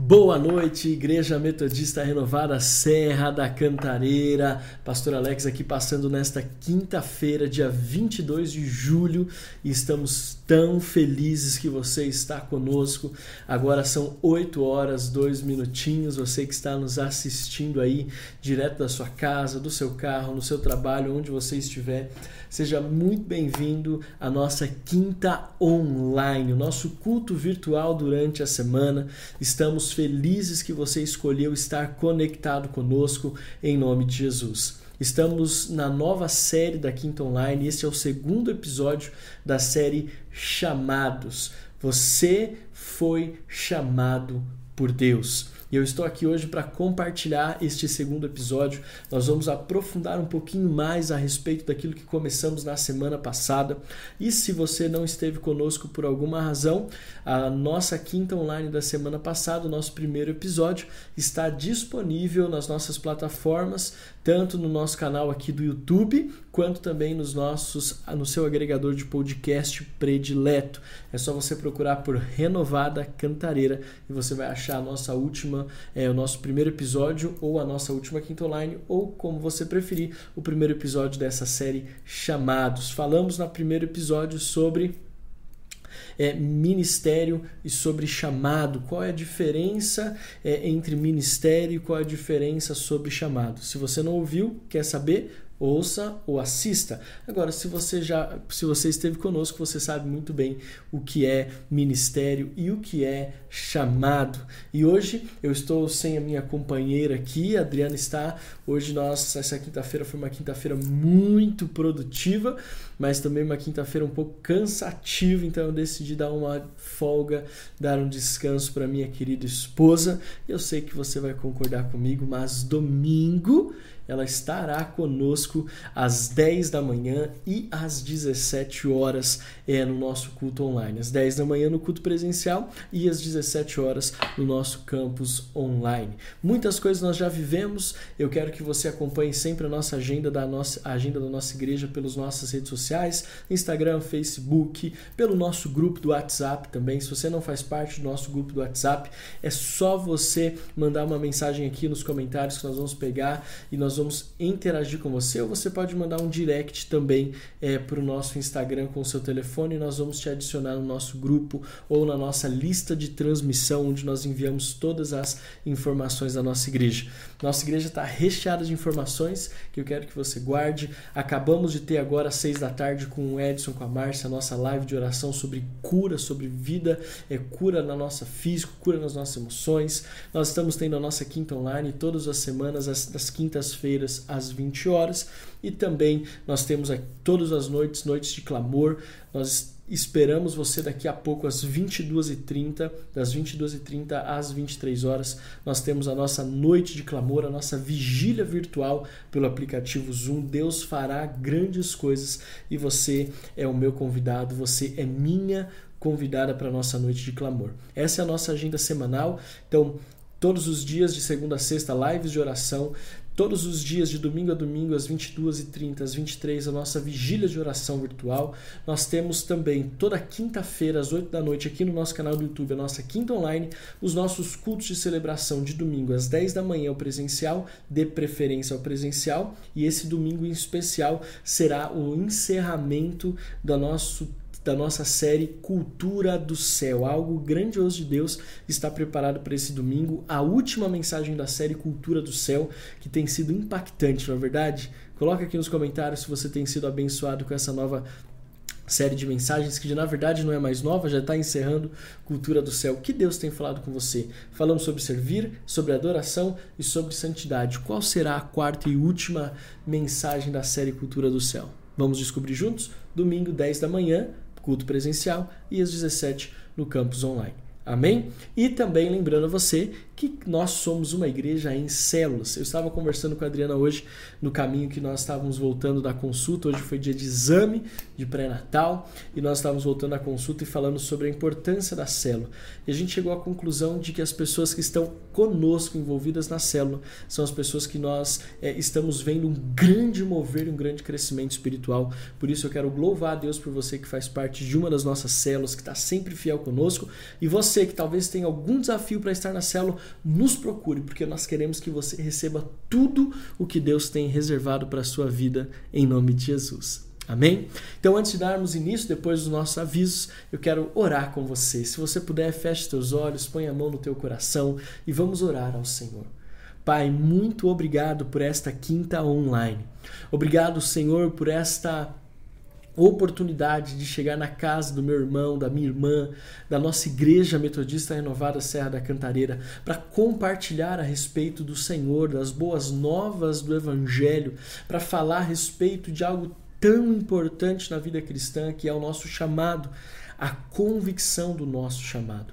Boa noite, Igreja Metodista Renovada Serra da Cantareira. Pastor Alex aqui passando nesta quinta-feira, dia 22 de julho, e estamos tão felizes que você está conosco. Agora são 8 horas, 2 minutinhos. Você que está nos assistindo aí, direto da sua casa, do seu carro, no seu trabalho, onde você estiver. Seja muito bem-vindo à nossa quinta online, o nosso culto virtual durante a semana. Estamos felizes que você escolheu estar conectado conosco em nome de Jesus. Estamos na nova série da Quinta Online. Este é o segundo episódio da série Chamados. Você foi chamado por Deus. E eu estou aqui hoje para compartilhar este segundo episódio. Nós vamos aprofundar um pouquinho mais a respeito daquilo que começamos na semana passada. E se você não esteve conosco por alguma razão, a nossa quinta online da semana passada, o nosso primeiro episódio, está disponível nas nossas plataformas, tanto no nosso canal aqui do YouTube, quanto também nos nossos, no seu agregador de podcast predileto. É só você procurar por Renovada Cantareira e você vai achar a nossa última é, o nosso primeiro episódio, ou a nossa última quinta online, ou como você preferir, o primeiro episódio dessa série Chamados. Falamos no primeiro episódio sobre é, ministério e sobre chamado. Qual é a diferença é, entre ministério e qual é a diferença sobre chamado? Se você não ouviu, quer saber? Ouça ou assista. Agora, se você já, se você esteve conosco, você sabe muito bem o que é ministério e o que é chamado. E hoje eu estou sem a minha companheira aqui, a Adriana está. Hoje nós essa quinta-feira foi uma quinta-feira muito produtiva, mas também uma quinta-feira um pouco cansativa, então eu decidi dar uma folga, dar um descanso para minha querida esposa. Eu sei que você vai concordar comigo, mas domingo ela estará conosco às 10 da manhã e às 17 horas é, no nosso culto online. Às 10 da manhã no culto presencial e às 17 horas no nosso campus online. Muitas coisas nós já vivemos. Eu quero que você acompanhe sempre a nossa agenda da nossa a agenda da nossa igreja pelas nossas redes sociais, Instagram, Facebook, pelo nosso grupo do WhatsApp também. Se você não faz parte do nosso grupo do WhatsApp, é só você mandar uma mensagem aqui nos comentários que nós vamos pegar e nós vamos interagir com você, ou você pode mandar um direct também é, para o nosso Instagram com o seu telefone e nós vamos te adicionar no nosso grupo ou na nossa lista de transmissão, onde nós enviamos todas as informações da nossa igreja. Nossa igreja está recheada de informações que eu quero que você guarde. Acabamos de ter agora às seis da tarde com o Edson, com a Márcia, a nossa live de oração sobre cura, sobre vida, é cura na nossa física, cura nas nossas emoções. Nós estamos tendo a nossa quinta online todas as semanas, as, quintas-feiras quintas-feiras às 20 horas e também nós temos aqui todas as noites, noites de clamor. Nós esperamos você daqui a pouco às 22h30, das 22h30 às 23 horas. Nós temos a nossa noite de clamor, a nossa vigília virtual pelo aplicativo Zoom. Deus fará grandes coisas e você é o meu convidado, você é minha convidada para a nossa noite de clamor. Essa é a nossa agenda semanal. Então, todos os dias de segunda a sexta, lives de oração. Todos os dias, de domingo a domingo, às 22h30, às 23 a nossa vigília de oração virtual. Nós temos também toda quinta-feira, às 8 da noite, aqui no nosso canal do YouTube, a nossa quinta online, os nossos cultos de celebração de domingo às 10 da manhã, o presencial, de preferência ao presencial. E esse domingo em especial será o encerramento do nosso da nossa série Cultura do Céu. Algo grandioso de Deus está preparado para esse domingo. A última mensagem da série Cultura do Céu, que tem sido impactante, não é verdade? Coloca aqui nos comentários se você tem sido abençoado com essa nova série de mensagens que na verdade não é mais nova, já está encerrando Cultura do Céu. O que Deus tem falado com você? Falamos sobre servir, sobre adoração e sobre santidade. Qual será a quarta e última mensagem da série Cultura do Céu? Vamos descobrir juntos? Domingo, 10 da manhã, culto presencial, e às 17 no campus online. Amém? E também lembrando a você que nós somos uma igreja em células. Eu estava conversando com a Adriana hoje no caminho que nós estávamos voltando da consulta. Hoje foi dia de exame de pré-natal e nós estávamos voltando da consulta e falando sobre a importância da célula. E a gente chegou à conclusão de que as pessoas que estão conosco envolvidas na célula são as pessoas que nós é, estamos vendo um grande mover, um grande crescimento espiritual. Por isso eu quero louvar a Deus por você que faz parte de uma das nossas células, que está sempre fiel conosco. E você que talvez tenha algum desafio para estar na célula, nos procure, porque nós queremos que você receba tudo o que Deus tem reservado para a sua vida, em nome de Jesus. Amém? Então, antes de darmos início, depois dos nossos avisos, eu quero orar com você. Se você puder, feche seus olhos, põe a mão no teu coração e vamos orar ao Senhor. Pai, muito obrigado por esta quinta online. Obrigado, Senhor, por esta oportunidade de chegar na casa do meu irmão, da minha irmã, da nossa igreja metodista renovada Serra da Cantareira, para compartilhar a respeito do Senhor, das boas novas do Evangelho, para falar a respeito de algo tão importante na vida cristã que é o nosso chamado, a convicção do nosso chamado.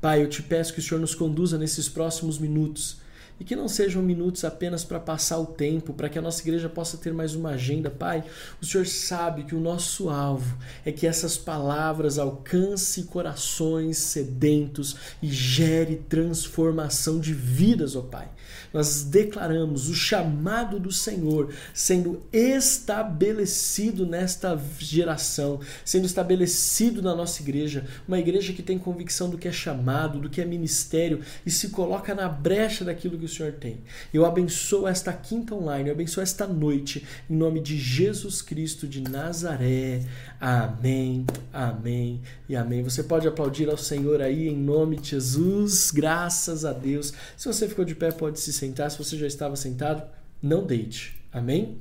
Pai, eu te peço que o Senhor nos conduza nesses próximos minutos e que não sejam minutos apenas para passar o tempo, para que a nossa igreja possa ter mais uma agenda. Pai, o Senhor sabe que o nosso alvo é que essas palavras alcancem corações sedentos e gere transformação de vidas, ó Pai nós declaramos o chamado do Senhor sendo estabelecido nesta geração, sendo estabelecido na nossa igreja, uma igreja que tem convicção do que é chamado, do que é ministério e se coloca na brecha daquilo que o Senhor tem. Eu abençoo esta quinta online, eu abençoo esta noite, em nome de Jesus Cristo de Nazaré. Amém, amém e amém. Você pode aplaudir ao Senhor aí em nome de Jesus, graças a Deus. Se você ficou de pé, pode se sentar. Se você já estava sentado, não deite. Amém?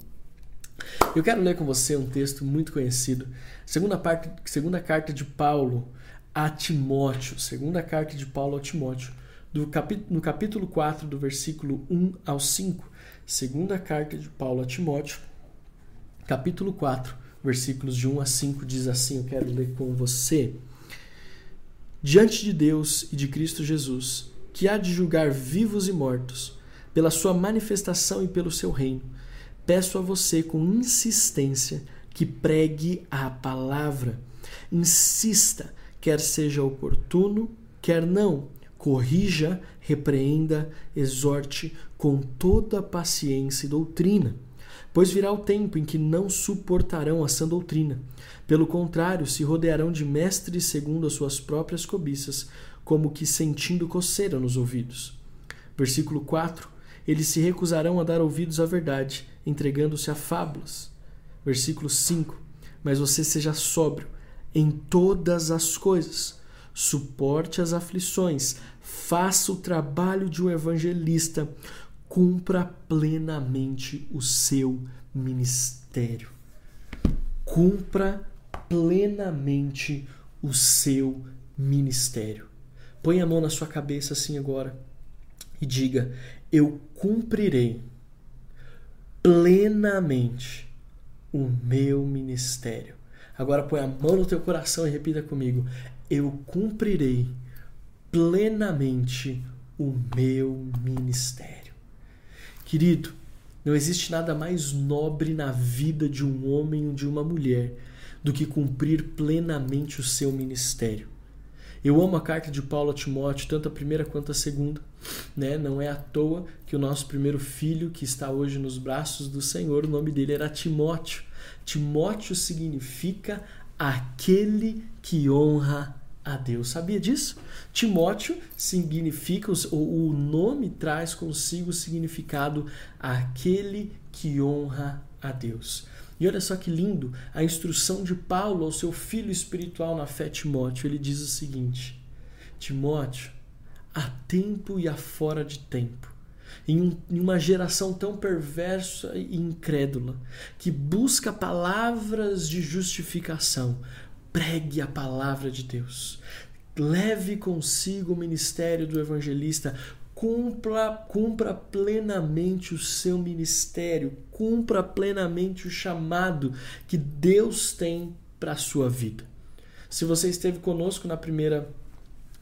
Eu quero ler com você um texto muito conhecido. Segunda, parte, segunda carta de Paulo a Timóteo. Segunda carta de Paulo a Timóteo. Do no capítulo 4, do versículo 1 ao 5. Segunda carta de Paulo a Timóteo, capítulo 4, versículos de 1 a 5, diz assim: Eu quero ler com você. Diante de Deus e de Cristo Jesus, que há de julgar vivos e mortos, pela sua manifestação e pelo seu reino. Peço a você com insistência que pregue a palavra. Insista, quer seja oportuno, quer não. Corrija, repreenda, exorte com toda paciência e doutrina. Pois virá o tempo em que não suportarão a sã doutrina. Pelo contrário, se rodearão de mestres segundo as suas próprias cobiças, como que sentindo coceira nos ouvidos. Versículo 4: eles se recusarão a dar ouvidos à verdade, entregando-se a fábulas. Versículo 5: Mas você seja sóbrio em todas as coisas, suporte as aflições, faça o trabalho de um evangelista, cumpra plenamente o seu ministério. Cumpra plenamente o seu ministério. Põe a mão na sua cabeça assim agora e diga: eu cumprirei plenamente o meu ministério. Agora põe a mão no teu coração e repita comigo: eu cumprirei plenamente o meu ministério. Querido, não existe nada mais nobre na vida de um homem ou de uma mulher do que cumprir plenamente o seu ministério. Eu amo a carta de Paulo a Timóteo, tanto a primeira quanto a segunda. Né? Não é à toa que o nosso primeiro filho, que está hoje nos braços do Senhor, o nome dele era Timóteo. Timóteo significa aquele que honra a Deus. Sabia disso? Timóteo significa, o nome traz consigo o significado aquele que honra a Deus. E olha só que lindo a instrução de Paulo ao seu filho espiritual na fé, Timóteo. Ele diz o seguinte: Timóteo, há tempo e há fora de tempo. Em, um, em uma geração tão perversa e incrédula, que busca palavras de justificação, pregue a palavra de Deus. Leve consigo o ministério do evangelista, cumpra, cumpra plenamente o seu ministério, cumpra plenamente o chamado que Deus tem para a sua vida. Se você esteve conosco na primeira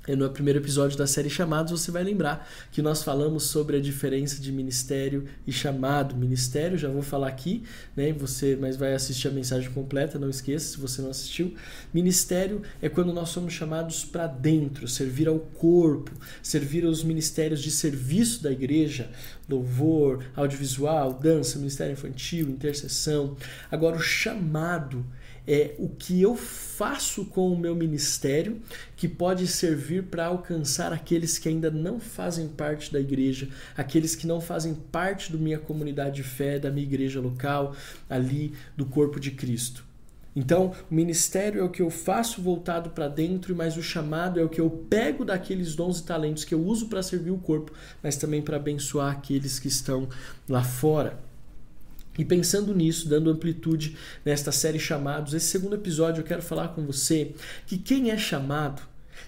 no primeiro episódio da série Chamados, você vai lembrar que nós falamos sobre a diferença de ministério e chamado. Ministério, já vou falar aqui, né? Você, mas vai assistir a mensagem completa, não esqueça se você não assistiu. Ministério é quando nós somos chamados para dentro, servir ao corpo, servir aos ministérios de serviço da igreja, louvor, audiovisual, dança, ministério infantil, intercessão. Agora o chamado é o que eu faço com o meu ministério que pode servir para alcançar aqueles que ainda não fazem parte da igreja, aqueles que não fazem parte da minha comunidade de fé, da minha igreja local, ali do corpo de Cristo. Então, o ministério é o que eu faço voltado para dentro, mas o chamado é o que eu pego daqueles dons e talentos que eu uso para servir o corpo, mas também para abençoar aqueles que estão lá fora. E pensando nisso, dando amplitude nesta série Chamados, esse segundo episódio eu quero falar com você que quem é chamado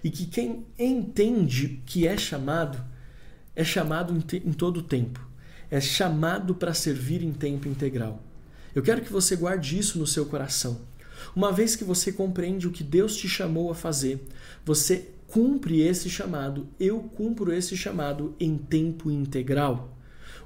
e que quem entende que é chamado, é chamado em, todo o tempo. É chamado para servir em tempo integral. Eu quero que você guarde isso no seu coração. Uma vez que você compreende o que Deus te chamou a fazer, você cumpre esse chamado, eu cumpro esse chamado em tempo integral.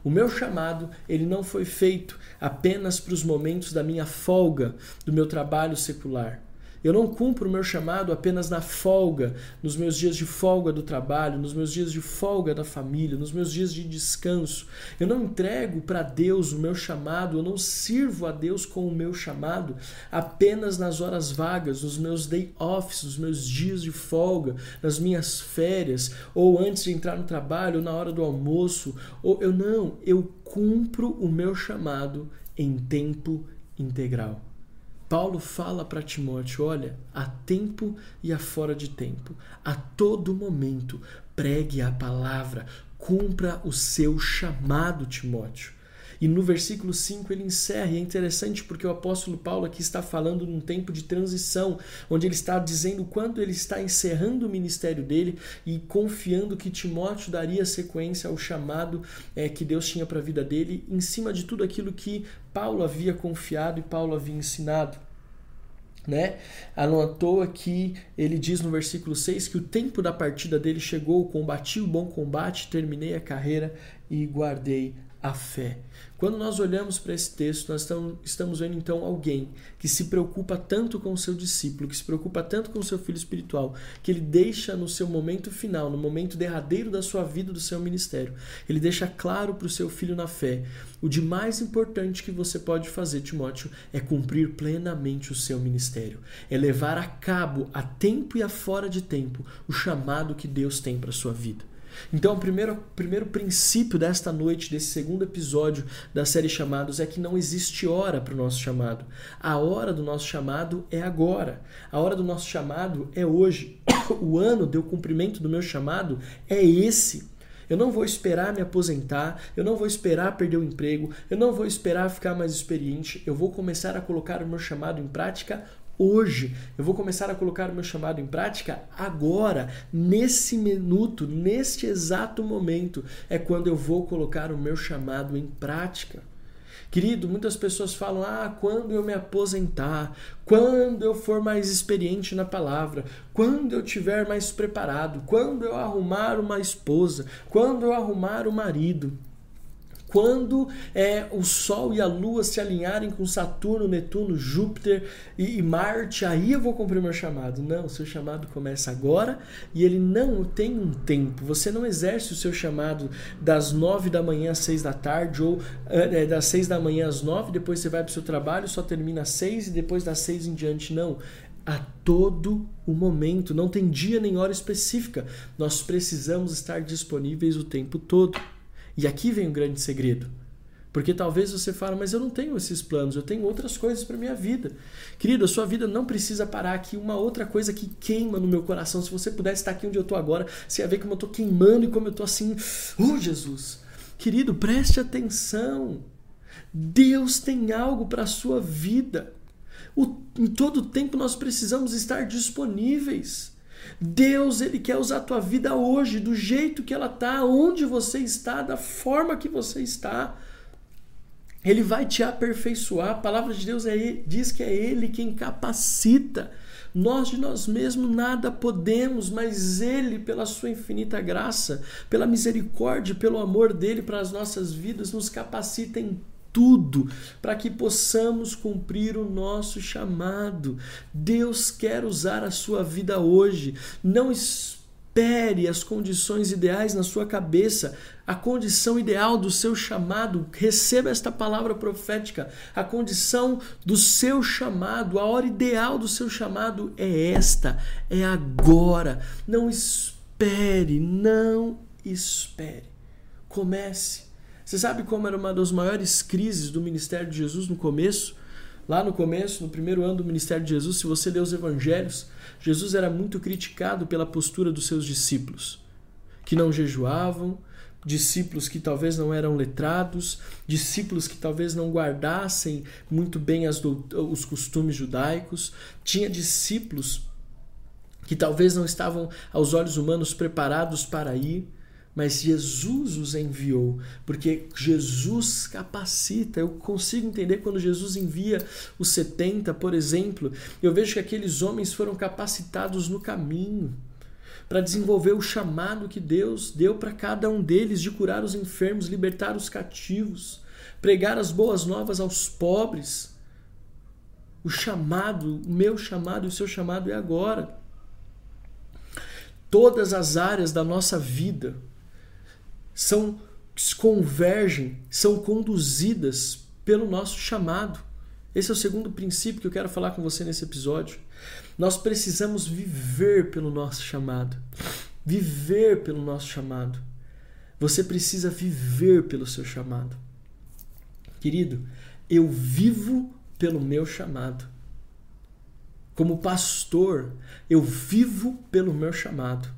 O meu chamado, ele não foi feito apenas para os momentos da minha folga, do meu trabalho secular. Eu não cumpro o meu chamado apenas na folga, nos meus dias de folga do trabalho, nos meus dias de folga da família, nos meus dias de descanso. Eu não entrego para Deus o meu chamado, eu não sirvo a Deus com o meu chamado apenas nas horas vagas, nos meus day offs, nos meus dias de folga, nas minhas férias, ou antes de entrar no trabalho, ou na hora do almoço. Ou eu não, eu cumpro o meu chamado em tempo integral. Paulo fala para Timóteo: olha, há tempo e há fora de tempo, a todo momento pregue a palavra, cumpra o seu chamado, Timóteo. E no versículo 5 ele encerra, e é interessante porque o apóstolo Paulo aqui está falando num tempo de transição, onde ele está dizendo quando ele está encerrando o ministério dele e confiando que Timóteo daria sequência ao chamado é, que Deus tinha para a vida dele, em cima de tudo aquilo que Paulo havia confiado e Paulo havia ensinado. Né? Não à toa que ele diz no versículo 6 que o tempo da partida dele chegou, combati o bom combate, terminei a carreira e guardei a fé. Quando nós olhamos para esse texto, nós estamos vendo então alguém que se preocupa tanto com o seu discípulo, que se preocupa tanto com o seu filho espiritual, que ele deixa no seu momento final, no momento derradeiro da sua vida, do seu ministério, ele deixa claro para o seu filho na fé: o de mais importante que você pode fazer, Timóteo, é cumprir plenamente o seu ministério, é levar a cabo, a tempo e a fora de tempo, o chamado que Deus tem para a sua vida. Então, o primeiro, primeiro princípio desta noite, desse segundo episódio da série Chamados, é que não existe hora para o nosso chamado. A hora do nosso chamado é agora. A hora do nosso chamado é hoje. O ano do cumprimento do meu chamado é esse. Eu não vou esperar me aposentar, eu não vou esperar perder o emprego, eu não vou esperar ficar mais experiente, eu vou começar a colocar o meu chamado em prática hoje. Eu vou começar a colocar o meu chamado em prática agora, nesse minuto, neste exato momento. É quando eu vou colocar o meu chamado em prática. Querido, muitas pessoas falam: ah, quando eu me aposentar, quando eu for mais experiente na palavra, quando eu tiver mais preparado, quando eu arrumar uma esposa, quando eu arrumar o um marido. Quando é, o Sol e a Lua se alinharem com Saturno, Netuno, Júpiter e, e Marte, aí eu vou cumprir meu chamado. Não, o seu chamado começa agora e ele não tem um tempo. Você não exerce o seu chamado das nove da manhã às seis da tarde ou é, das seis da manhã às nove, depois você vai para o seu trabalho, só termina às seis e depois das seis em diante. Não a todo o momento, não tem dia nem hora específica. Nós precisamos estar disponíveis o tempo todo. E aqui vem o grande segredo. Porque talvez você fale, mas eu não tenho esses planos, eu tenho outras coisas para minha vida. Querido, a sua vida não precisa parar aqui. Uma outra coisa que queima no meu coração, se você pudesse estar aqui onde eu estou agora, você ia ver como eu estou queimando e como eu estou assim, oh Jesus. Querido, preste atenção. Deus tem algo para a sua vida. O, em todo tempo nós precisamos estar disponíveis. Deus, ele quer usar a tua vida hoje, do jeito que ela está, onde você está, da forma que você está. Ele vai te aperfeiçoar. A palavra de Deus é, diz que é Ele quem capacita Nós de nós mesmos nada podemos, mas Ele, pela Sua infinita graça, pela misericórdia, pelo amor dele para as nossas vidas, nos capacita em tudo para que possamos cumprir o nosso chamado. Deus quer usar a sua vida hoje. Não espere as condições ideais na sua cabeça, a condição ideal do seu chamado. Receba esta palavra profética. A condição do seu chamado, a hora ideal do seu chamado é esta, é agora. Não espere, não espere. Comece você sabe como era uma das maiores crises do ministério de Jesus no começo? Lá no começo, no primeiro ano do ministério de Jesus, se você ler os evangelhos, Jesus era muito criticado pela postura dos seus discípulos, que não jejuavam, discípulos que talvez não eram letrados, discípulos que talvez não guardassem muito bem as, os costumes judaicos, tinha discípulos que talvez não estavam aos olhos humanos preparados para ir mas Jesus os enviou, porque Jesus capacita. Eu consigo entender quando Jesus envia os 70, por exemplo, eu vejo que aqueles homens foram capacitados no caminho para desenvolver o chamado que Deus deu para cada um deles de curar os enfermos, libertar os cativos, pregar as boas novas aos pobres. O chamado, o meu chamado e o seu chamado é agora. Todas as áreas da nossa vida, são convergem, são conduzidas pelo nosso chamado. Esse é o segundo princípio que eu quero falar com você nesse episódio. Nós precisamos viver pelo nosso chamado. Viver pelo nosso chamado. Você precisa viver pelo seu chamado. Querido, eu vivo pelo meu chamado. Como pastor, eu vivo pelo meu chamado.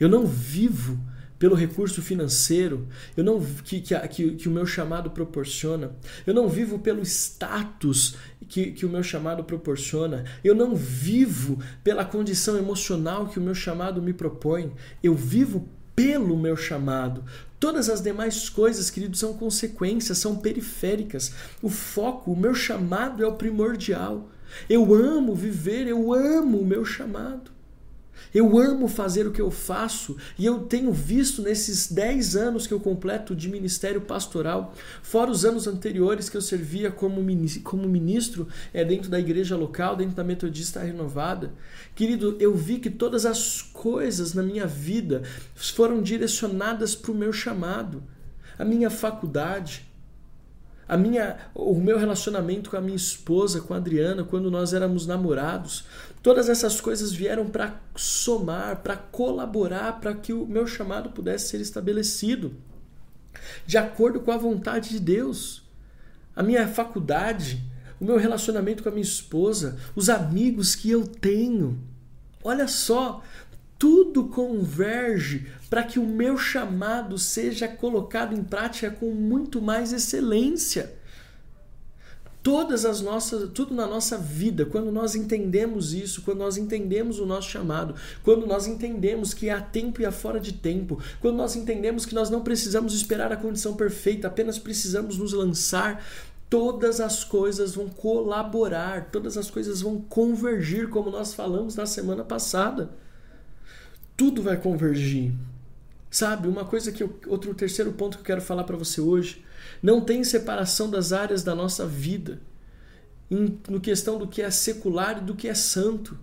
Eu não vivo pelo recurso financeiro, eu não que, que, que, o meu chamado proporciona, eu não vivo pelo status que, que o meu chamado proporciona, eu não vivo pela condição emocional que o meu chamado me propõe, eu vivo pelo meu chamado. Todas as demais coisas, queridos, são consequências, são periféricas. O foco, o meu chamado é o primordial. Eu amo viver, eu amo o meu chamado. Eu amo fazer o que eu faço e eu tenho visto nesses 10 anos que eu completo de ministério pastoral, fora os anos anteriores que eu servia como ministro é, dentro da igreja local, dentro da Metodista Renovada. Querido, eu vi que todas as coisas na minha vida foram direcionadas para o meu chamado, a minha faculdade, a minha, o meu relacionamento com a minha esposa, com a Adriana, quando nós éramos namorados, todas essas coisas vieram para somar, para colaborar, para que o meu chamado pudesse ser estabelecido de acordo com a vontade de Deus. A minha faculdade, o meu relacionamento com a minha esposa, os amigos que eu tenho. Olha só, tudo converge para que o meu chamado seja colocado em prática com muito mais excelência. Todas as nossas, tudo na nossa vida, quando nós entendemos isso, quando nós entendemos o nosso chamado, quando nós entendemos que há tempo e há fora de tempo, quando nós entendemos que nós não precisamos esperar a condição perfeita, apenas precisamos nos lançar todas as coisas vão colaborar, todas as coisas vão convergir, como nós falamos na semana passada tudo vai convergir. Sabe, uma coisa que eu, outro terceiro ponto que eu quero falar para você hoje, não tem separação das áreas da nossa vida em, no questão do que é secular e do que é santo.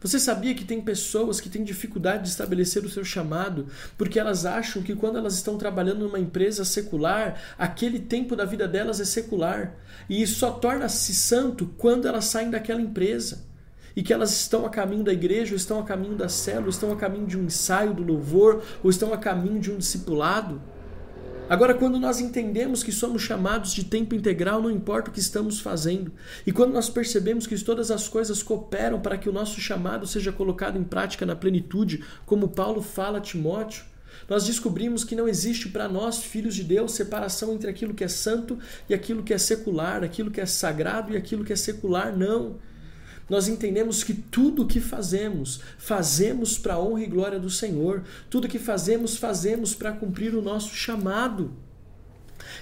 Você sabia que tem pessoas que têm dificuldade de estabelecer o seu chamado porque elas acham que quando elas estão trabalhando numa empresa secular, aquele tempo da vida delas é secular e só torna-se santo quando elas saem daquela empresa e que elas estão a caminho da igreja, ou estão a caminho da célula, ou estão a caminho de um ensaio do louvor, ou estão a caminho de um discipulado. Agora, quando nós entendemos que somos chamados de tempo integral, não importa o que estamos fazendo, e quando nós percebemos que todas as coisas cooperam para que o nosso chamado seja colocado em prática na plenitude, como Paulo fala a Timóteo, nós descobrimos que não existe para nós, filhos de Deus, separação entre aquilo que é santo e aquilo que é secular, aquilo que é sagrado e aquilo que é secular, não nós entendemos que tudo o que fazemos, fazemos para a honra e glória do Senhor. Tudo que fazemos, fazemos para cumprir o nosso chamado.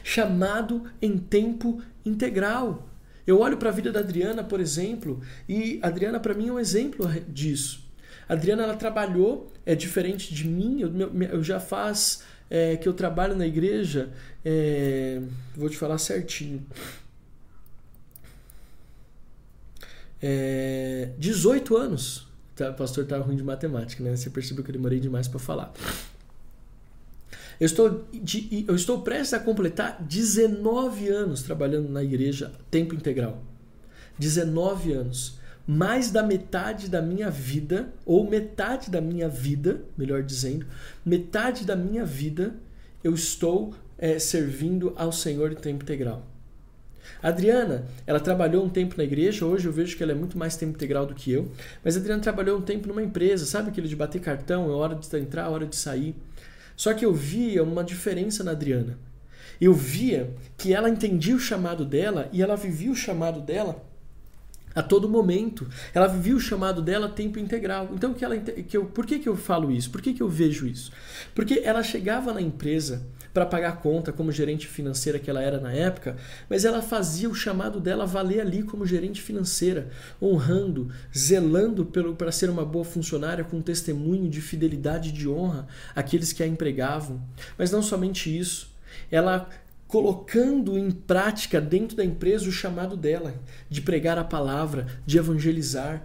Chamado em tempo integral. Eu olho para a vida da Adriana, por exemplo, e a Adriana para mim é um exemplo disso. A Adriana ela trabalhou, é diferente de mim, eu, eu já faz é, que eu trabalho na igreja, é, vou te falar certinho. É, 18 anos. Tá, pastor tá ruim de matemática, né? Você percebeu que eu demorei demais para falar. Eu estou, de, eu estou prestes a completar 19 anos trabalhando na igreja tempo integral. 19 anos. Mais da metade da minha vida, ou metade da minha vida, melhor dizendo, metade da minha vida eu estou é, servindo ao Senhor em tempo integral. A Adriana, ela trabalhou um tempo na igreja, hoje eu vejo que ela é muito mais tempo integral do que eu, mas a Adriana trabalhou um tempo numa empresa, sabe aquele de bater cartão, é hora de entrar, é hora de sair. Só que eu via uma diferença na Adriana. Eu via que ela entendia o chamado dela e ela vivia o chamado dela a todo momento. Ela vivia o chamado dela tempo integral. Então, que ela, que eu, por que, que eu falo isso? Por que, que eu vejo isso? Porque ela chegava na empresa para pagar a conta como gerente financeira que ela era na época, mas ela fazia o chamado dela valer ali como gerente financeira, honrando, zelando para ser uma boa funcionária com testemunho de fidelidade e de honra àqueles que a empregavam. Mas não somente isso, ela colocando em prática dentro da empresa o chamado dela de pregar a palavra, de evangelizar.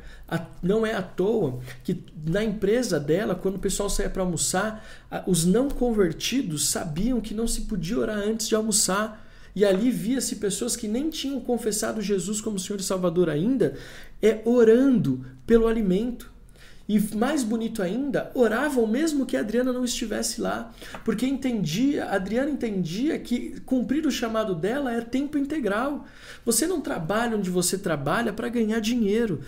Não é à toa que na empresa dela, quando o pessoal saía para almoçar, os não convertidos sabiam que não se podia orar antes de almoçar. E ali via-se pessoas que nem tinham confessado Jesus como Senhor e Salvador ainda, é orando pelo alimento. E mais bonito ainda, oravam mesmo que a Adriana não estivesse lá, porque entendia, a Adriana entendia que cumprir o chamado dela é tempo integral. Você não trabalha onde você trabalha para ganhar dinheiro.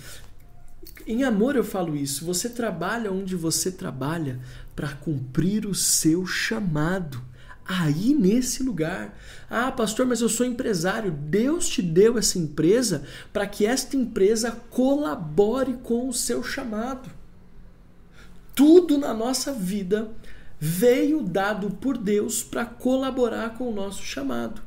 Em amor eu falo isso, você trabalha onde você trabalha para cumprir o seu chamado. Aí nesse lugar. Ah, pastor, mas eu sou empresário. Deus te deu essa empresa para que esta empresa colabore com o seu chamado tudo na nossa vida veio dado por Deus para colaborar com o nosso chamado.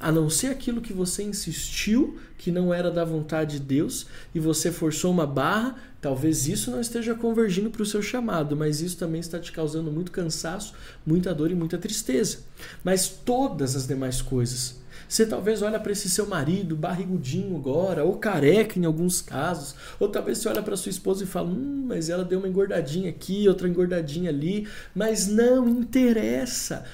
A não ser aquilo que você insistiu que não era da vontade de Deus e você forçou uma barra, talvez isso não esteja convergindo para o seu chamado, mas isso também está te causando muito cansaço, muita dor e muita tristeza. Mas todas as demais coisas você talvez olha para esse seu marido barrigudinho agora, ou careca em alguns casos, ou talvez você olha para sua esposa e fala: "Hum, mas ela deu uma engordadinha aqui, outra engordadinha ali", mas não interessa.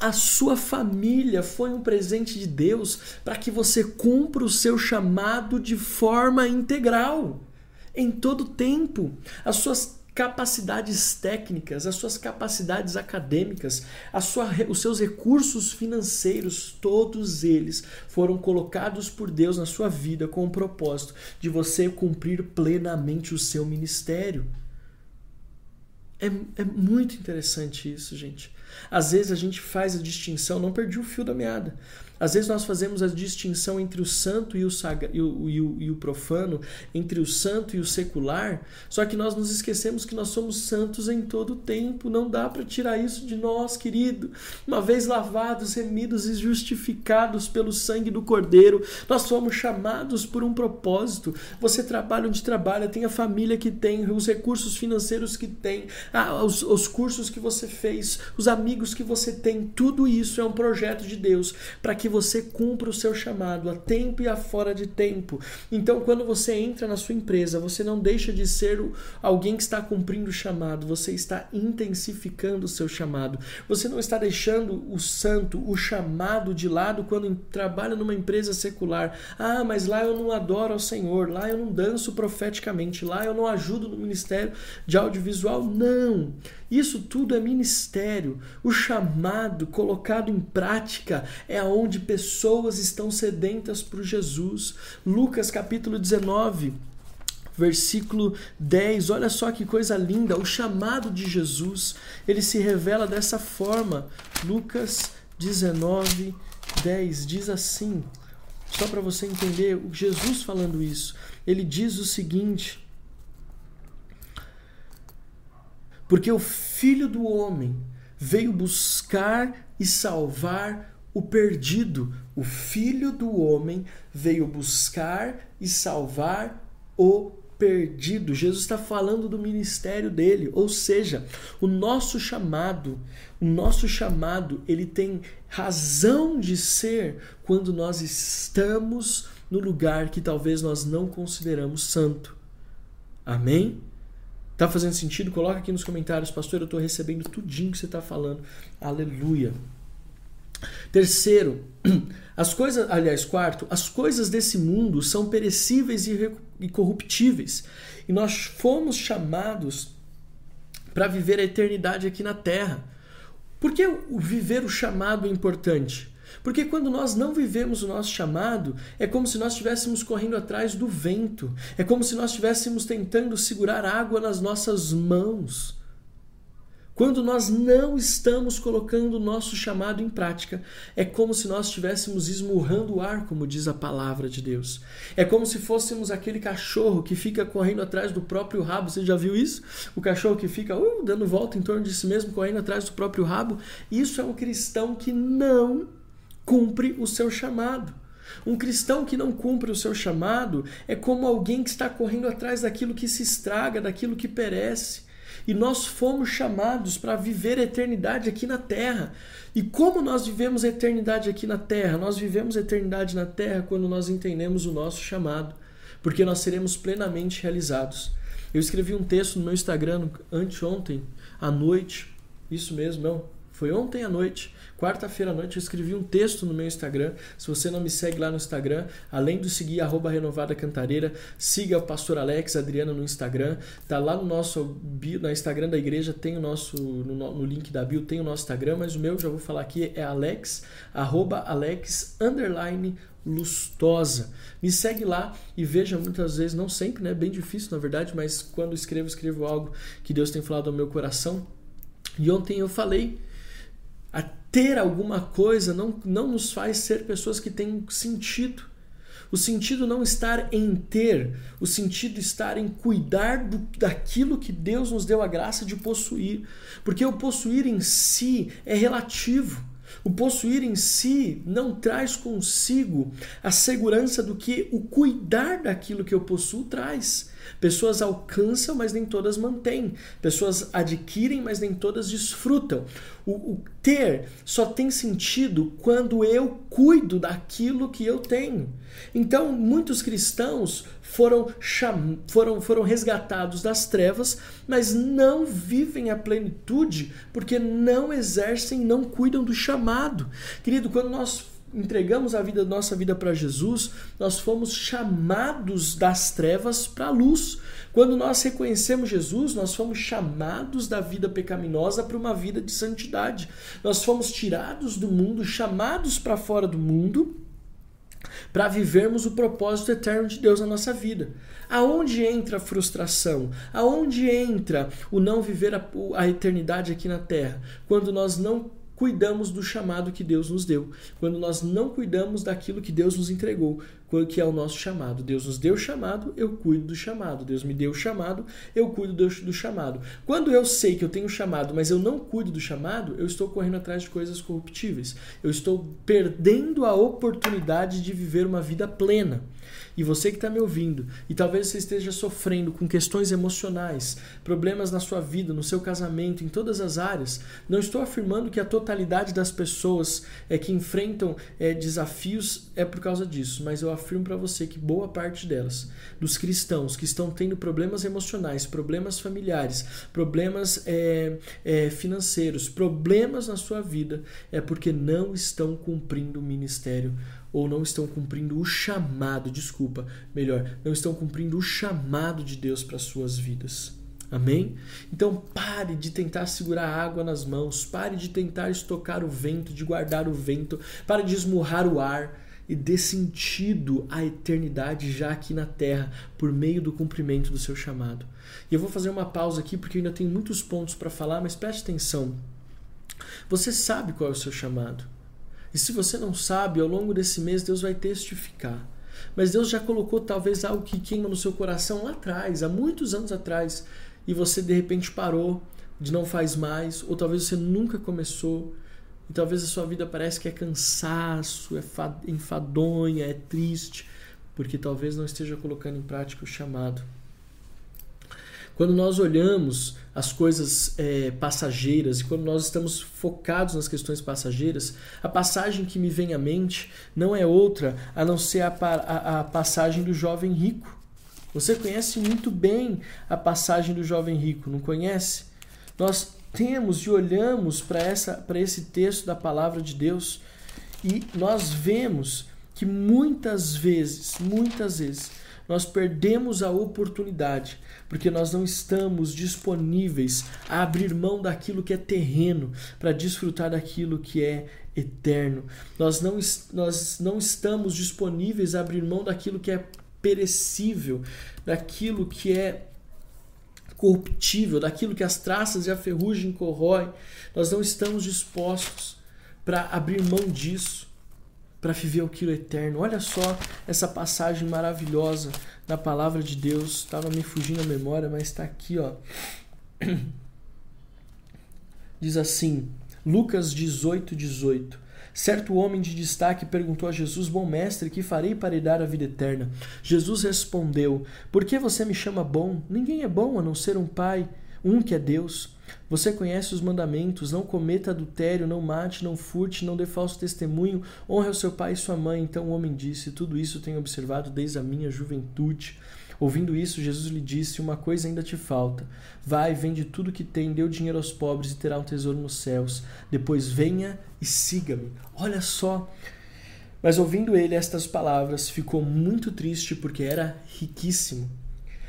A sua família foi um presente de Deus para que você cumpra o seu chamado de forma integral, em todo tempo. As suas capacidades técnicas, as suas capacidades acadêmicas, a sua, os seus recursos financeiros, todos eles foram colocados por Deus na sua vida com o propósito de você cumprir plenamente o seu ministério. É, é muito interessante isso, gente. Às vezes a gente faz a distinção, não perdi o fio da meada. Às vezes nós fazemos a distinção entre o santo e o, sagra, e o, e o, e o profano, entre o santo e o secular, só que nós nos esquecemos que nós somos santos em todo o tempo. Não dá para tirar isso de nós, querido. Uma vez lavados, remidos e justificados pelo sangue do Cordeiro, nós somos chamados por um propósito. Você trabalha onde trabalha, tem a família que tem, os recursos financeiros que tem, os, os cursos que você fez, os amigos que você tem, tudo isso é um projeto de Deus para que você cumpra o seu chamado a tempo e a fora de tempo. Então, quando você entra na sua empresa, você não deixa de ser alguém que está cumprindo o chamado, você está intensificando o seu chamado. Você não está deixando o santo, o chamado de lado quando trabalha numa empresa secular. Ah, mas lá eu não adoro ao Senhor, lá eu não danço profeticamente, lá eu não ajudo no ministério de audiovisual. Não! Isso tudo é ministério. O chamado colocado em prática é onde pessoas estão sedentas por Jesus. Lucas capítulo 19, versículo 10. Olha só que coisa linda, o chamado de Jesus, ele se revela dessa forma. Lucas 19, 10 diz assim: só para você entender, Jesus falando isso, ele diz o seguinte: Porque o Filho do Homem veio buscar e salvar o perdido. O filho do homem veio buscar e salvar o perdido. Jesus está falando do ministério dele, ou seja, o nosso chamado, o nosso chamado, ele tem razão de ser quando nós estamos no lugar que talvez nós não consideramos santo. Amém? Tá fazendo sentido? Coloca aqui nos comentários, pastor, eu estou recebendo tudinho que você está falando. Aleluia. Terceiro, as coisas, aliás, quarto, as coisas desse mundo são perecíveis e corruptíveis. E nós fomos chamados para viver a eternidade aqui na terra. Por que viver o chamado é importante? Porque quando nós não vivemos o nosso chamado, é como se nós estivéssemos correndo atrás do vento, é como se nós estivéssemos tentando segurar água nas nossas mãos. Quando nós não estamos colocando o nosso chamado em prática, é como se nós estivéssemos esmurrando o ar, como diz a palavra de Deus. É como se fôssemos aquele cachorro que fica correndo atrás do próprio rabo. Você já viu isso? O cachorro que fica uh, dando volta em torno de si mesmo, correndo atrás do próprio rabo. Isso é um cristão que não cumpre o seu chamado. Um cristão que não cumpre o seu chamado é como alguém que está correndo atrás daquilo que se estraga, daquilo que perece. E nós fomos chamados para viver a eternidade aqui na terra. E como nós vivemos a eternidade aqui na terra? Nós vivemos a eternidade na terra quando nós entendemos o nosso chamado, porque nós seremos plenamente realizados. Eu escrevi um texto no meu Instagram anteontem à noite, isso mesmo, não, foi ontem à noite, Quarta-feira à noite eu escrevi um texto no meu Instagram. Se você não me segue lá no Instagram, além de seguir arroba Renovada Cantareira, siga o Pastor Alex Adriana no Instagram. Tá lá no nosso bio, no Instagram da igreja, tem o nosso, no, no, link da bio tem o nosso Instagram, mas o meu, já vou falar aqui, é Alex, arroba Alex, underline, lustosa. Me segue lá e veja muitas vezes, não sempre, né? Bem difícil na verdade, mas quando escrevo, escrevo algo que Deus tem falado ao meu coração. E ontem eu falei ter alguma coisa não, não nos faz ser pessoas que têm sentido. O sentido não estar em ter, o sentido estar em cuidar do, daquilo que Deus nos deu a graça de possuir. Porque o possuir em si é relativo. O possuir em si não traz consigo a segurança do que o cuidar daquilo que eu possuo traz. Pessoas alcançam, mas nem todas mantêm. Pessoas adquirem, mas nem todas desfrutam. O, o, ter só tem sentido quando eu cuido daquilo que eu tenho. Então, muitos cristãos foram, cham... foram, foram resgatados das trevas, mas não vivem a plenitude porque não exercem, não cuidam do chamado. Querido, quando nós entregamos a vida, nossa vida para Jesus, nós fomos chamados das trevas para a luz. Quando nós reconhecemos Jesus, nós fomos chamados da vida pecaminosa para uma vida de santidade. Nós fomos tirados do mundo, chamados para fora do mundo, para vivermos o propósito eterno de Deus na nossa vida. Aonde entra a frustração? Aonde entra o não viver a, a eternidade aqui na terra? Quando nós não cuidamos do chamado que Deus nos deu, quando nós não cuidamos daquilo que Deus nos entregou, que é o nosso chamado. Deus nos deu o chamado, eu cuido do chamado. Deus me deu o chamado, eu cuido do, do chamado. Quando eu sei que eu tenho chamado, mas eu não cuido do chamado, eu estou correndo atrás de coisas corruptíveis. Eu estou perdendo a oportunidade de viver uma vida plena. E você que está me ouvindo, e talvez você esteja sofrendo com questões emocionais, problemas na sua vida, no seu casamento, em todas as áreas, não estou afirmando que a totalidade das pessoas é, que enfrentam é, desafios é por causa disso, mas eu afirmo para você que boa parte delas, dos cristãos que estão tendo problemas emocionais, problemas familiares, problemas é, é, financeiros, problemas na sua vida, é porque não estão cumprindo o ministério ou não estão cumprindo o chamado, desculpa, melhor, não estão cumprindo o chamado de Deus para suas vidas. Amém? Então pare de tentar segurar a água nas mãos, pare de tentar estocar o vento, de guardar o vento, pare de esmurrar o ar e dê sentido à eternidade já aqui na terra por meio do cumprimento do seu chamado. E eu vou fazer uma pausa aqui porque eu ainda tenho muitos pontos para falar, mas preste atenção. Você sabe qual é o seu chamado? E se você não sabe, ao longo desse mês Deus vai testificar. Mas Deus já colocou talvez algo que queima no seu coração lá atrás, há muitos anos atrás, e você de repente parou, de não faz mais, ou talvez você nunca começou. e talvez a sua vida parece que é cansaço, é enfadonha, é triste, porque talvez não esteja colocando em prática o chamado. Quando nós olhamos as coisas é, passageiras e quando nós estamos focados nas questões passageiras, a passagem que me vem à mente não é outra a não ser a, a, a passagem do jovem rico. Você conhece muito bem a passagem do jovem rico, não conhece? Nós temos e olhamos para esse texto da palavra de Deus e nós vemos que muitas vezes, muitas vezes, nós perdemos a oportunidade porque nós não estamos disponíveis a abrir mão daquilo que é terreno para desfrutar daquilo que é eterno. Nós não, nós não estamos disponíveis a abrir mão daquilo que é perecível, daquilo que é corruptível, daquilo que as traças e a ferrugem corroem. Nós não estamos dispostos para abrir mão disso para viver aquilo eterno. Olha só essa passagem maravilhosa na palavra de Deus. Estava me fugindo a memória, mas está aqui, ó. Diz assim, Lucas 18, 18. Certo homem de destaque perguntou a Jesus: Bom mestre, que farei para herdar a vida eterna? Jesus respondeu: Por que você me chama bom? Ninguém é bom a não ser um pai, um que é Deus. Você conhece os mandamentos: não cometa adultério, não mate, não furte, não dê falso testemunho, honre o seu pai e sua mãe. Então o homem disse: Tudo isso tenho observado desde a minha juventude. Ouvindo isso, Jesus lhe disse: Uma coisa ainda te falta. Vai, vende tudo que tem, dê o dinheiro aos pobres e terá um tesouro nos céus. Depois venha e siga-me. Olha só. Mas ouvindo ele estas palavras, ficou muito triste porque era riquíssimo.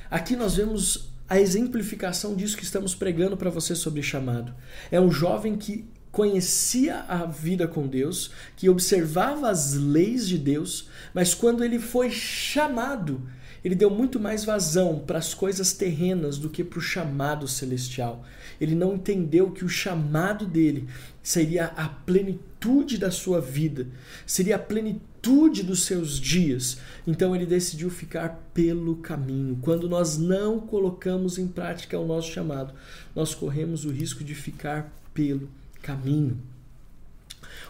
Aqui nós vemos a exemplificação disso que estamos pregando para você sobre chamado. É um jovem que conhecia a vida com Deus, que observava as leis de Deus, mas quando ele foi chamado, ele deu muito mais vazão para as coisas terrenas do que para o chamado celestial. Ele não entendeu que o chamado dele seria a plenitude da sua vida, seria a plenitude dos seus dias. Então ele decidiu ficar pelo caminho. Quando nós não colocamos em prática o nosso chamado, nós corremos o risco de ficar pelo caminho.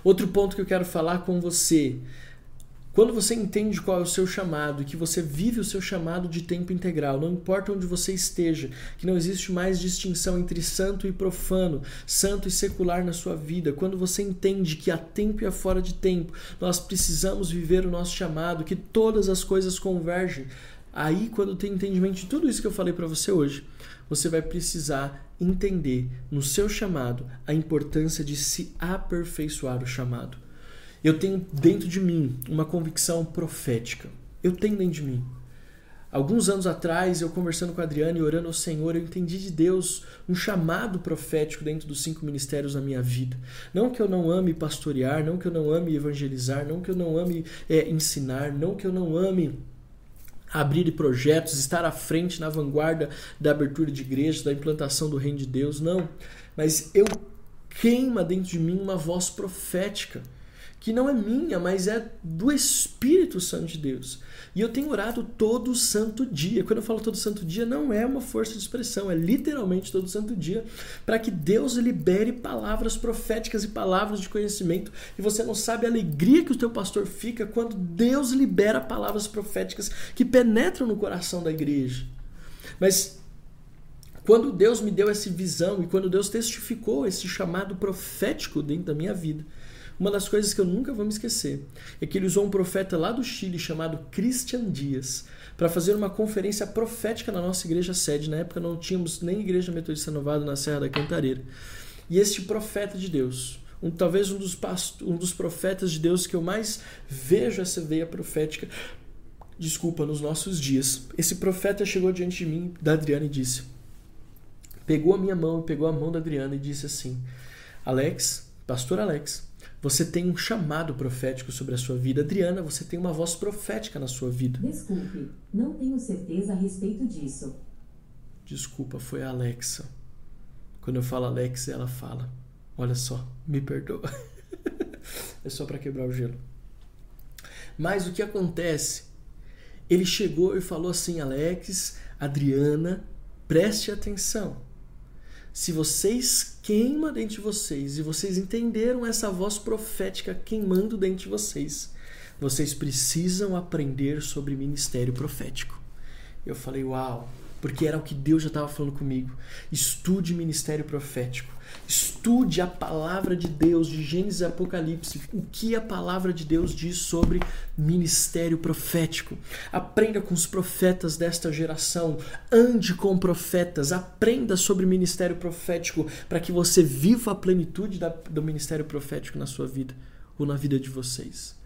Outro ponto que eu quero falar com você quando você entende qual é o seu chamado e que você vive o seu chamado de tempo integral, não importa onde você esteja, que não existe mais distinção entre santo e profano, santo e secular na sua vida, quando você entende que há tempo e há fora de tempo, nós precisamos viver o nosso chamado, que todas as coisas convergem. Aí, quando tem entendimento de tudo isso que eu falei para você hoje, você vai precisar entender no seu chamado a importância de se aperfeiçoar o chamado. Eu tenho dentro de mim uma convicção profética. Eu tenho dentro de mim. Alguns anos atrás, eu conversando com a Adriana e orando ao Senhor, eu entendi de Deus um chamado profético dentro dos cinco ministérios na minha vida. Não que eu não ame pastorear, não que eu não ame evangelizar, não que eu não ame é, ensinar, não que eu não ame abrir projetos, estar à frente, na vanguarda da abertura de igrejas, da implantação do reino de Deus, não. Mas eu queima dentro de mim uma voz profética que não é minha, mas é do Espírito Santo de Deus. E eu tenho orado todo santo dia. Quando eu falo todo santo dia, não é uma força de expressão, é literalmente todo santo dia, para que Deus libere palavras proféticas e palavras de conhecimento. E você não sabe a alegria que o teu pastor fica quando Deus libera palavras proféticas que penetram no coração da igreja. Mas quando Deus me deu essa visão e quando Deus testificou esse chamado profético dentro da minha vida, uma das coisas que eu nunca vou me esquecer é que ele usou um profeta lá do Chile chamado Christian Dias para fazer uma conferência profética na nossa igreja sede. Na época não tínhamos nem igreja metodista renovada na Serra da Cantareira. E este profeta de Deus, um, talvez um dos, um dos profetas de Deus que eu mais vejo essa veia profética, desculpa, nos nossos dias. Esse profeta chegou diante de mim, da Adriana, e disse: pegou a minha mão, pegou a mão da Adriana e disse assim: Alex, pastor Alex, você tem um chamado profético sobre a sua vida. Adriana, você tem uma voz profética na sua vida. Desculpe, não tenho certeza a respeito disso. Desculpa, foi a Alexa. Quando eu falo Alexa, ela fala: Olha só, me perdoa. é só para quebrar o gelo. Mas o que acontece? Ele chegou e falou assim: Alex, Adriana, preste atenção. Se vocês queima dentro de vocês e vocês entenderam essa voz profética queimando dentro de vocês, vocês precisam aprender sobre ministério profético. Eu falei, uau, porque era o que Deus já estava falando comigo. Estude ministério profético. Estude a palavra de Deus de Gênesis e Apocalipse, o que a palavra de Deus diz sobre ministério profético. Aprenda com os profetas desta geração, ande com profetas, aprenda sobre ministério profético para que você viva a plenitude da, do ministério profético na sua vida ou na vida de vocês.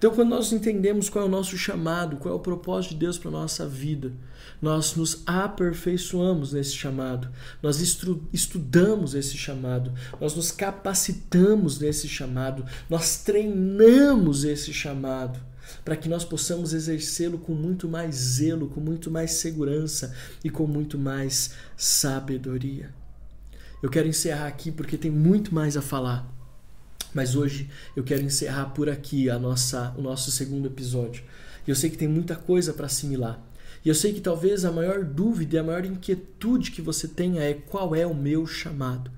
Então, quando nós entendemos qual é o nosso chamado, qual é o propósito de Deus para a nossa vida, nós nos aperfeiçoamos nesse chamado, nós estu estudamos esse chamado, nós nos capacitamos nesse chamado, nós treinamos esse chamado para que nós possamos exercê-lo com muito mais zelo, com muito mais segurança e com muito mais sabedoria. Eu quero encerrar aqui porque tem muito mais a falar. Mas hoje eu quero encerrar por aqui a nossa, o nosso segundo episódio. Eu sei que tem muita coisa para assimilar. E eu sei que talvez a maior dúvida e a maior inquietude que você tenha é qual é o meu chamado.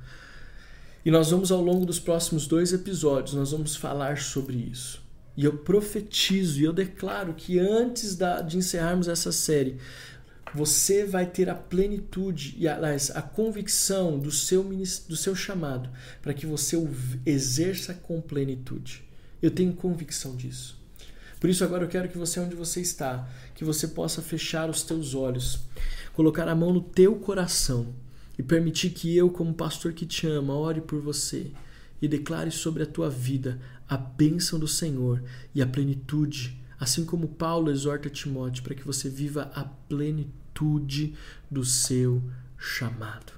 E nós vamos ao longo dos próximos dois episódios, nós vamos falar sobre isso. E eu profetizo e eu declaro que antes da, de encerrarmos essa série, você vai ter a plenitude e aliás, a convicção do seu, do seu chamado para que você o exerça com plenitude. Eu tenho convicção disso. Por isso agora eu quero que você onde você está, que você possa fechar os teus olhos, colocar a mão no teu coração e permitir que eu, como pastor que te ama, ore por você e declare sobre a tua vida a bênção do Senhor e a plenitude, assim como Paulo exorta Timóteo para que você viva a plenitude plenitude do seu chamado.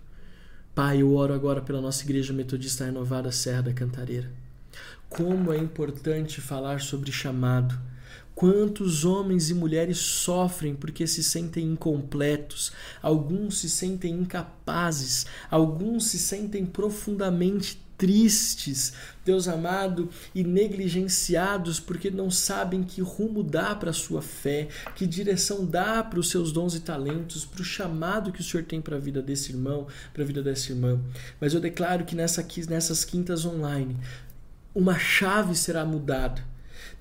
Pai, eu oro agora pela nossa Igreja Metodista Renovada Serra da Cantareira. Como é importante falar sobre chamado. Quantos homens e mulheres sofrem porque se sentem incompletos, alguns se sentem incapazes, alguns se sentem profundamente tristes, Deus amado, e negligenciados porque não sabem que rumo dá para a sua fé, que direção dá para os seus dons e talentos, para o chamado que o Senhor tem para a vida desse irmão, para a vida dessa irmã. Mas eu declaro que nessa, nessas quintas online, uma chave será mudada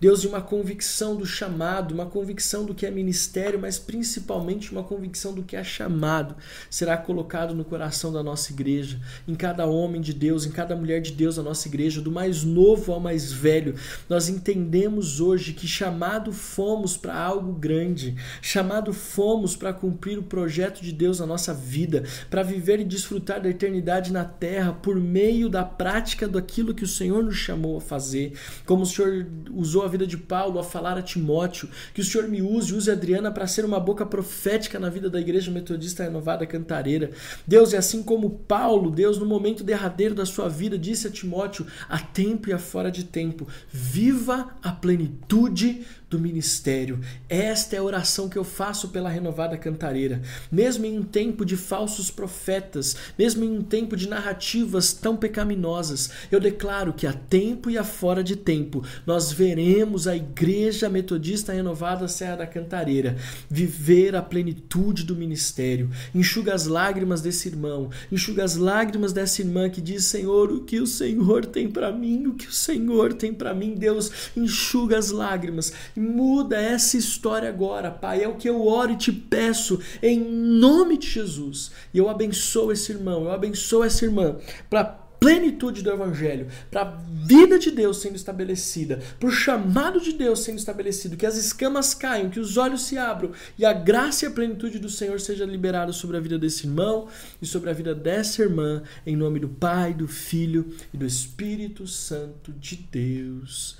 Deus, de uma convicção do chamado, uma convicção do que é ministério, mas principalmente uma convicção do que é chamado, será colocado no coração da nossa igreja, em cada homem de Deus, em cada mulher de Deus da nossa igreja, do mais novo ao mais velho. Nós entendemos hoje que chamado fomos para algo grande, chamado fomos para cumprir o projeto de Deus na nossa vida, para viver e desfrutar da eternidade na terra por meio da prática daquilo que o Senhor nos chamou a fazer. Como o Senhor usou a vida de Paulo a falar a Timóteo, que o Senhor me use, use a Adriana para ser uma boca profética na vida da Igreja Metodista Renovada Cantareira. Deus, é assim como Paulo, Deus, no momento derradeiro da sua vida, disse a Timóteo, a tempo e a fora de tempo, viva a plenitude do ministério. Esta é a oração que eu faço pela renovada cantareira. Mesmo em um tempo de falsos profetas, mesmo em um tempo de narrativas tão pecaminosas, eu declaro que a tempo e a fora de tempo nós veremos a Igreja Metodista Renovada Serra da Cantareira viver a plenitude do ministério. Enxuga as lágrimas desse irmão, enxuga as lágrimas dessa irmã que diz: Senhor, o que o Senhor tem para mim, o que o Senhor tem para mim, Deus, enxuga as lágrimas e Muda essa história agora, Pai. É o que eu oro e te peço em nome de Jesus. E eu abençoo esse irmão, eu abençoo essa irmã para plenitude do Evangelho, para a vida de Deus sendo estabelecida, para o chamado de Deus sendo estabelecido, que as escamas caiam, que os olhos se abram e a graça e a plenitude do Senhor seja liberada sobre a vida desse irmão e sobre a vida dessa irmã, em nome do Pai, do Filho e do Espírito Santo de Deus.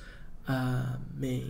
Amém.